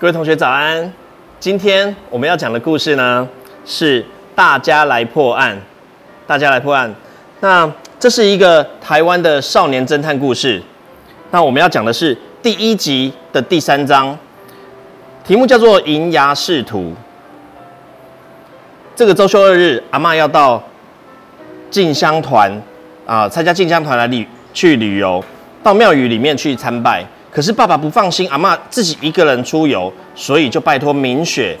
各位同学早安！今天我们要讲的故事呢，是大家来破案。大家来破案。那这是一个台湾的少年侦探故事。那我们要讲的是第一集的第三章，题目叫做《银牙仕途》。这个周休二日，阿嬷要到进香团啊，参加进香团来旅去旅游，到庙宇里面去参拜。可是爸爸不放心阿嬷自己一个人出游，所以就拜托明雪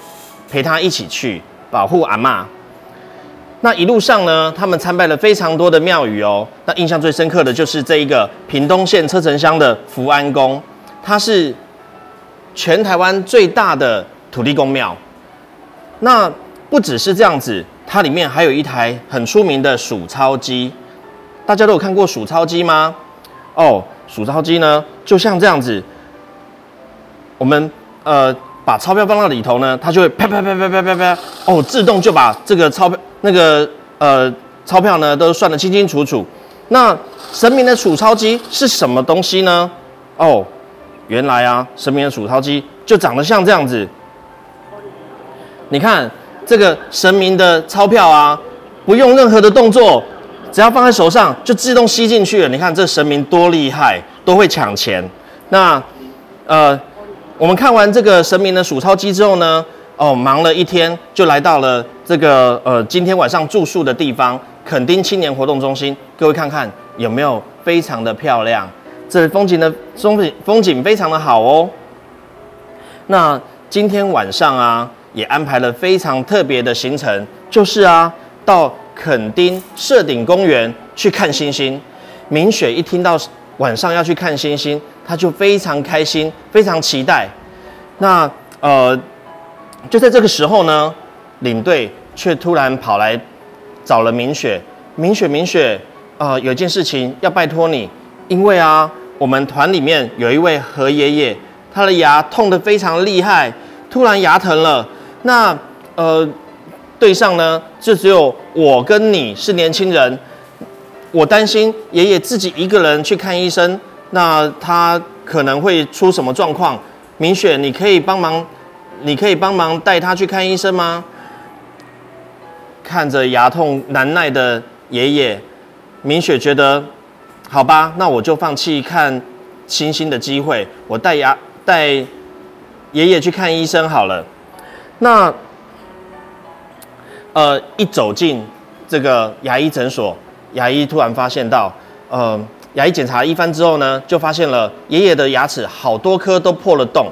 陪他一起去保护阿嬷。那一路上呢，他们参拜了非常多的庙宇哦。那印象最深刻的就是这一个屏东县车城乡的福安宫，它是全台湾最大的土地公庙。那不只是这样子，它里面还有一台很出名的数钞机。大家都有看过数钞机吗？哦。数钞机呢，就像这样子，我们呃把钞票放到里头呢，它就会啪啪啪啪啪啪啪，哦，自动就把这个钞票那个呃钞票呢都算得清清楚楚。那神明的数钞机是什么东西呢？哦，原来啊，神明的数钞机就长得像这样子。你看这个神明的钞票啊，不用任何的动作。只要放在手上，就自动吸进去了。你看这神明多厉害，都会抢钱。那，呃，我们看完这个神明的数钞机之后呢，哦，忙了一天，就来到了这个呃今天晚上住宿的地方——垦丁青年活动中心。各位看看有没有非常的漂亮？这风景的风景风景非常的好哦。那今天晚上啊，也安排了非常特别的行程，就是啊，到。垦丁社顶公园去看星星，明雪一听到晚上要去看星星，他就非常开心，非常期待。那呃，就在这个时候呢，领队却突然跑来找了明雪。明雪，明雪，呃，有件事情要拜托你，因为啊，我们团里面有一位何爷爷，他的牙痛得非常厉害，突然牙疼了。那呃。队上呢，就只有我跟你是年轻人，我担心爷爷自己一个人去看医生，那他可能会出什么状况？明雪，你可以帮忙，你可以帮忙带他去看医生吗？看着牙痛难耐的爷爷，明雪觉得，好吧，那我就放弃看星星的机会，我带牙带爷爷去看医生好了。那。呃，一走进这个牙医诊所，牙医突然发现到，呃，牙医检查一番之后呢，就发现了爷爷的牙齿好多颗都破了洞。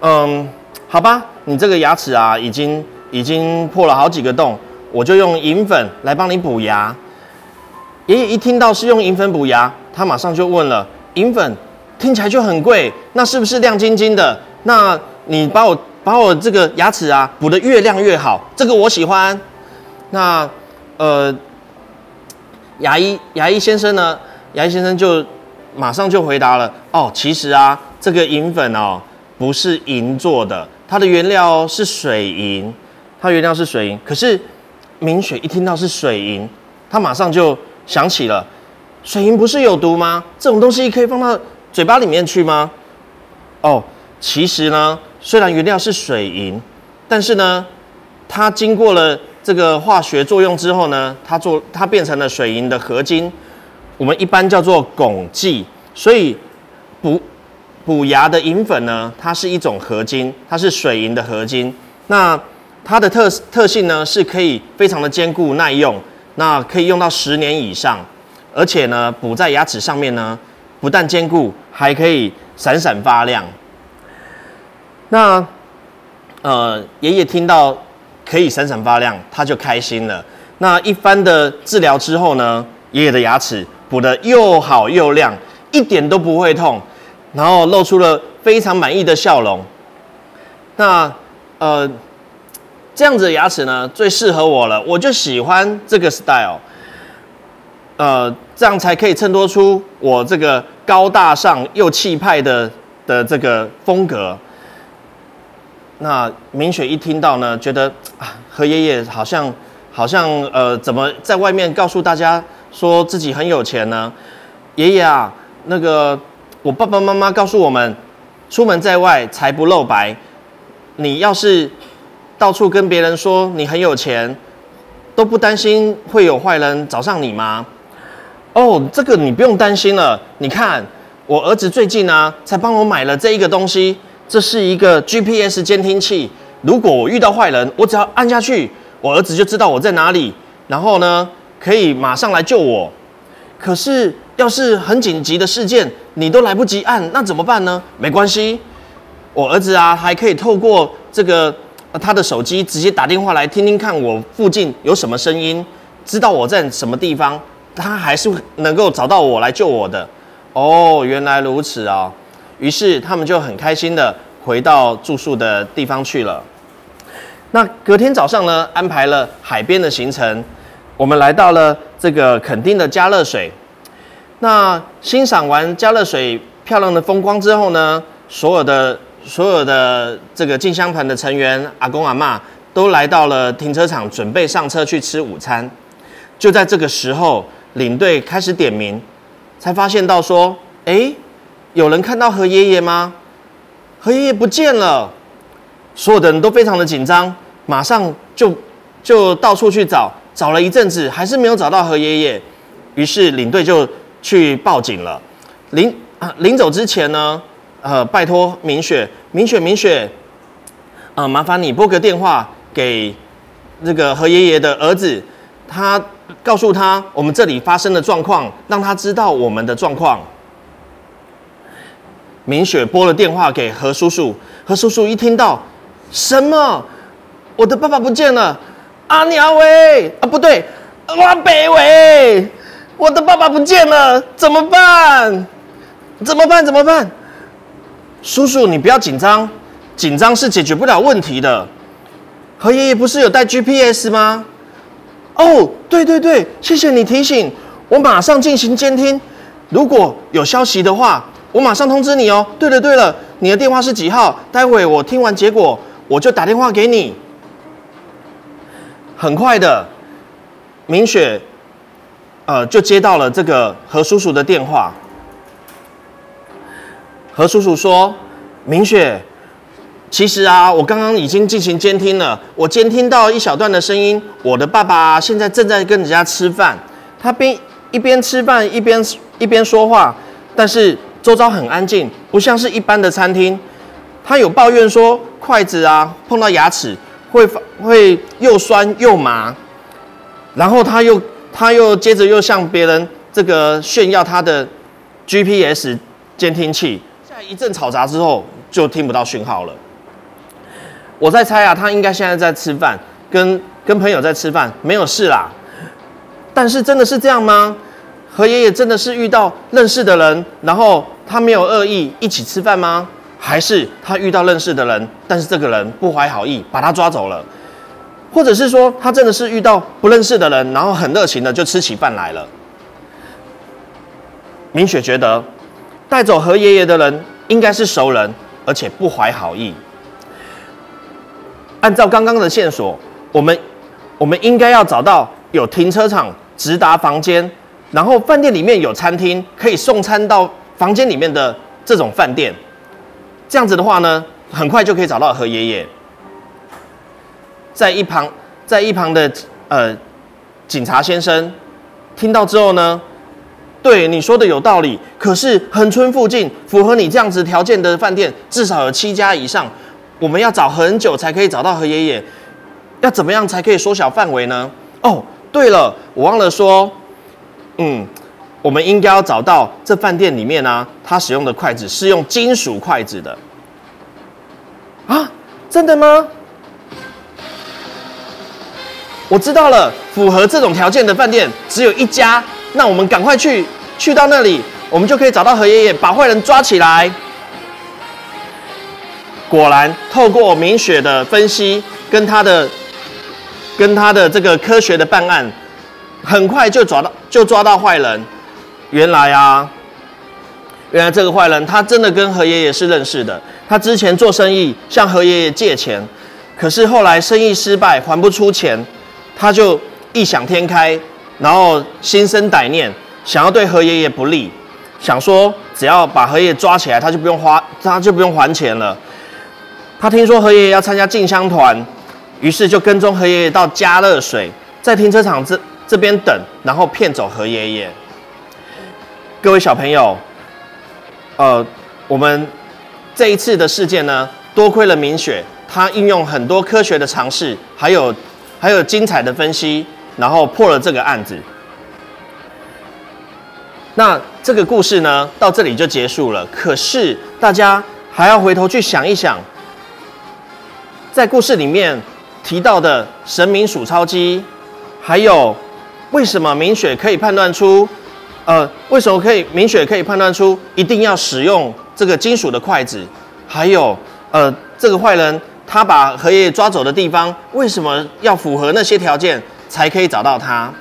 嗯，好吧，你这个牙齿啊，已经已经破了好几个洞，我就用银粉来帮你补牙。爷爷一听到是用银粉补牙，他马上就问了：银粉听起来就很贵，那是不是亮晶晶的？那你把我。把我这个牙齿啊补得越亮越好，这个我喜欢。那呃，牙医牙医先生呢？牙医先生就马上就回答了：哦，其实啊，这个银粉哦不是银做的，它的原料是水银，它原料是水银。可是明雪一听到是水银，他马上就想起了，水银不是有毒吗？这种东西可以放到嘴巴里面去吗？哦，其实呢。虽然原料是水银，但是呢，它经过了这个化学作用之后呢，它做它变成了水银的合金，我们一般叫做汞剂。所以补补牙的银粉呢，它是一种合金，它是水银的合金。那它的特特性呢，是可以非常的坚固耐用，那可以用到十年以上，而且呢，补在牙齿上面呢，不但坚固，还可以闪闪发亮。那，呃，爷爷听到可以闪闪发亮，他就开心了。那一番的治疗之后呢，爷爷的牙齿补得又好又亮，一点都不会痛，然后露出了非常满意的笑容。那，呃，这样子的牙齿呢，最适合我了，我就喜欢这个 style。呃，这样才可以衬托出我这个高大上又气派的的这个风格。那明雪一听到呢，觉得啊，何爷爷好像好像呃，怎么在外面告诉大家说自己很有钱呢？爷爷啊，那个我爸爸妈妈告诉我们，出门在外财不露白，你要是到处跟别人说你很有钱，都不担心会有坏人找上你吗？哦，这个你不用担心了。你看，我儿子最近啊，才帮我买了这一个东西，这是一个 GPS 监听器。如果我遇到坏人，我只要按下去，我儿子就知道我在哪里，然后呢，可以马上来救我。可是，要是很紧急的事件，你都来不及按，那怎么办呢？没关系，我儿子啊，还可以透过这个他的手机直接打电话来听听看我附近有什么声音，知道我在什么地方。他还是能够找到我来救我的，哦，原来如此啊！于是他们就很开心的回到住宿的地方去了。那隔天早上呢，安排了海边的行程，我们来到了这个垦丁的加热水。那欣赏完加热水漂亮的风光之后呢，所有的所有的这个进香团的成员阿公阿妈都来到了停车场，准备上车去吃午餐。就在这个时候。领队开始点名，才发现到说：“哎，有人看到何爷爷吗？何爷爷不见了。”所有的人都非常的紧张，马上就就到处去找，找了一阵子还是没有找到何爷爷。于是领队就去报警了。临啊临走之前呢，呃，拜托明雪，明雪，明雪，呃，麻烦你拨个电话给那个何爷爷的儿子，他。告诉他我们这里发生的状况，让他知道我们的状况。明雪拨了电话给何叔叔，何叔叔一听到，什么？我的爸爸不见了！阿娘喂，啊不对，阿北喂，我的爸爸不见了，怎么办？怎么办？怎么办？叔叔，你不要紧张，紧张是解决不了问题的。何爷爷不是有带 GPS 吗？哦，对对对，谢谢你提醒，我马上进行监听。如果有消息的话，我马上通知你哦。对了对了，你的电话是几号？待会我听完结果，我就打电话给你。很快的，明雪，呃，就接到了这个何叔叔的电话。何叔叔说：“明雪。”其实啊，我刚刚已经进行监听了，我监听到一小段的声音。我的爸爸现在正在跟人家吃饭，他边一边吃饭一边一边说话，但是周遭很安静，不像是一般的餐厅。他有抱怨说，筷子啊碰到牙齿会会又酸又麻，然后他又他又接着又向别人这个炫耀他的 GPS 监听器。在一阵吵杂之后，就听不到讯号了。我在猜啊，他应该现在在吃饭，跟跟朋友在吃饭，没有事啦。但是真的是这样吗？何爷爷真的是遇到认识的人，然后他没有恶意一起吃饭吗？还是他遇到认识的人，但是这个人不怀好意，把他抓走了？或者是说他真的是遇到不认识的人，然后很热情的就吃起饭来了？明雪觉得带走何爷爷的人应该是熟人，而且不怀好意。按照刚刚的线索，我们我们应该要找到有停车场直达房间，然后饭店里面有餐厅可以送餐到房间里面的这种饭店。这样子的话呢，很快就可以找到何爷爷。在一旁，在一旁的呃警察先生听到之后呢，对你说的有道理。可是横村附近符合你这样子条件的饭店至少有七家以上。我们要找很久才可以找到何爷爷，要怎么样才可以缩小范围呢？哦，对了，我忘了说，嗯，我们应该要找到这饭店里面呢，他使用的筷子是用金属筷子的。啊，真的吗？我知道了，符合这种条件的饭店只有一家，那我们赶快去，去到那里，我们就可以找到何爷爷，把坏人抓起来。果然，透过明雪的分析，跟他的、跟他的这个科学的办案，很快就抓到，就抓到坏人。原来啊，原来这个坏人他真的跟何爷爷是认识的。他之前做生意向何爷爷借钱，可是后来生意失败，还不出钱，他就异想天开，然后心生歹念，想要对何爷爷不利，想说只要把何爷抓起来，他就不用花，他就不用还钱了。他听说何爷爷要参加进香团，于是就跟踪何爷爷到加乐水，在停车场这这边等，然后骗走何爷爷。各位小朋友，呃，我们这一次的事件呢，多亏了明雪，她运用很多科学的尝试，还有还有精彩的分析，然后破了这个案子。那这个故事呢，到这里就结束了。可是大家还要回头去想一想，在故事里面提到的神明数钞机，还有为什么明雪可以判断出，呃，为什么可以明雪可以判断出一定要使用这个金属的筷子，还有呃，这个坏人他把荷叶抓走的地方，为什么要符合那些条件才可以找到他？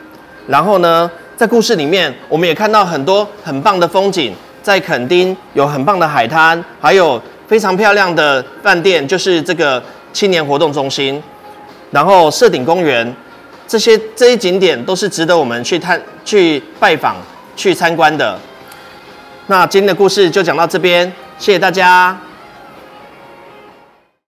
然后呢？在故事里面，我们也看到很多很棒的风景，在垦丁有很棒的海滩，还有非常漂亮的饭店，就是这个青年活动中心，然后社顶公园，这些这些景点都是值得我们去探、去拜访、去参观的。那今天的故事就讲到这边，谢谢大家。